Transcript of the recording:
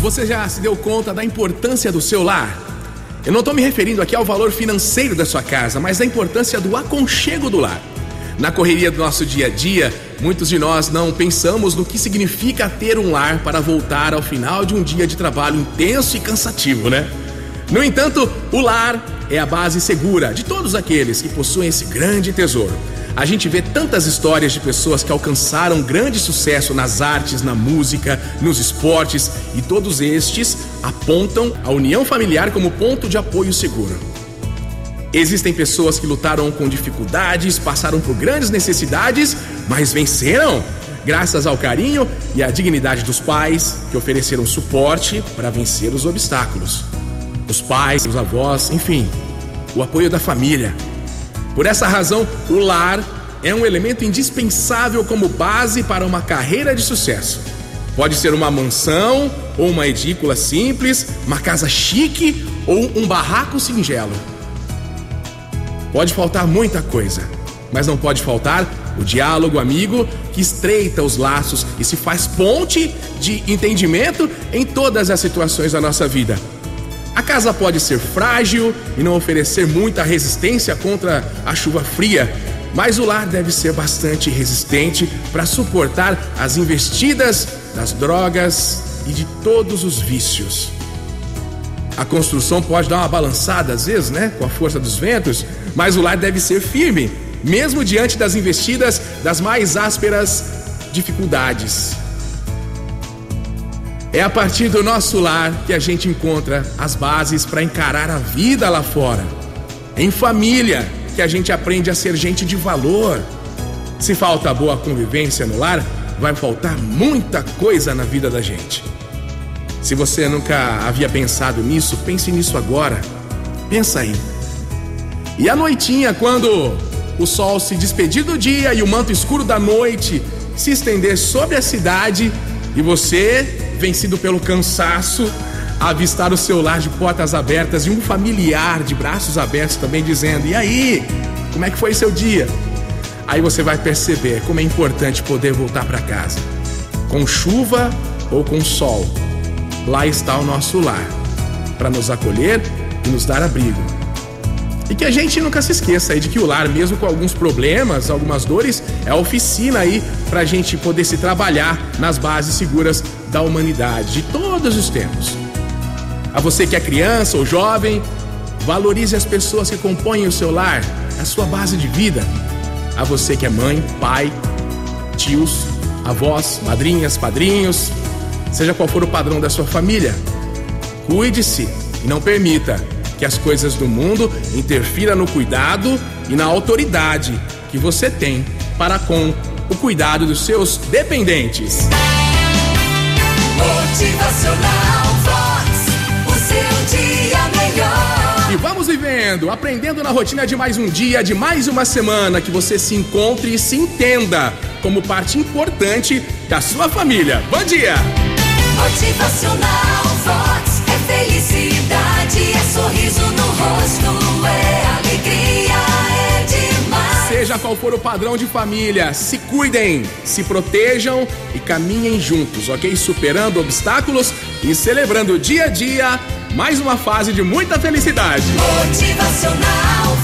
Você já se deu conta da importância do seu lar? Eu não estou me referindo aqui ao valor financeiro da sua casa, mas da importância do aconchego do lar. Na correria do nosso dia a dia, muitos de nós não pensamos no que significa ter um lar para voltar ao final de um dia de trabalho intenso e cansativo, né? No entanto, o lar é a base segura de todos aqueles que possuem esse grande tesouro. A gente vê tantas histórias de pessoas que alcançaram grande sucesso nas artes, na música, nos esportes e todos estes apontam a união familiar como ponto de apoio seguro. Existem pessoas que lutaram com dificuldades, passaram por grandes necessidades, mas venceram graças ao carinho e à dignidade dos pais que ofereceram suporte para vencer os obstáculos. Os pais, os avós, enfim, o apoio da família. Por essa razão, o lar é um elemento indispensável como base para uma carreira de sucesso. Pode ser uma mansão ou uma edícula simples, uma casa chique ou um barraco singelo. Pode faltar muita coisa, mas não pode faltar o diálogo amigo que estreita os laços e se faz ponte de entendimento em todas as situações da nossa vida. A casa pode ser frágil e não oferecer muita resistência contra a chuva fria, mas o lar deve ser bastante resistente para suportar as investidas das drogas e de todos os vícios. A construção pode dar uma balançada às vezes, né, com a força dos ventos, mas o lar deve ser firme, mesmo diante das investidas das mais ásperas dificuldades. É a partir do nosso lar que a gente encontra as bases para encarar a vida lá fora. Em família que a gente aprende a ser gente de valor. Se falta boa convivência no lar, vai faltar muita coisa na vida da gente. Se você nunca havia pensado nisso, pense nisso agora. Pensa aí. E a noitinha, quando o sol se despedir do dia e o manto escuro da noite se estender sobre a cidade e você, vencido pelo cansaço, avistar o seu lar de portas abertas e um familiar de braços abertos também dizendo: "E aí? Como é que foi seu dia?" Aí você vai perceber como é importante poder voltar para casa. Com chuva ou com sol, lá está o nosso lar, para nos acolher e nos dar abrigo. E que a gente nunca se esqueça aí de que o lar, mesmo com alguns problemas, algumas dores, é a oficina aí para a gente poder se trabalhar nas bases seguras da humanidade de todos os tempos. A você que é criança ou jovem, valorize as pessoas que compõem o seu lar, a sua base de vida. A você que é mãe, pai, tios, avós, madrinhas, padrinhos, seja qual for o padrão da sua família, cuide-se e não permita que as coisas do mundo interfiram no cuidado e na autoridade que você tem para com o cuidado dos seus dependentes. Motivacional Vox. O seu dia melhor. E vamos vivendo, aprendendo na rotina de mais um dia, de mais uma semana, que você se encontre e se entenda como parte importante da sua família. Bom dia! Motivacional Seja qual for o padrão de família, se cuidem, se protejam e caminhem juntos, ok? Superando obstáculos e celebrando dia a dia mais uma fase de muita felicidade. Motivacional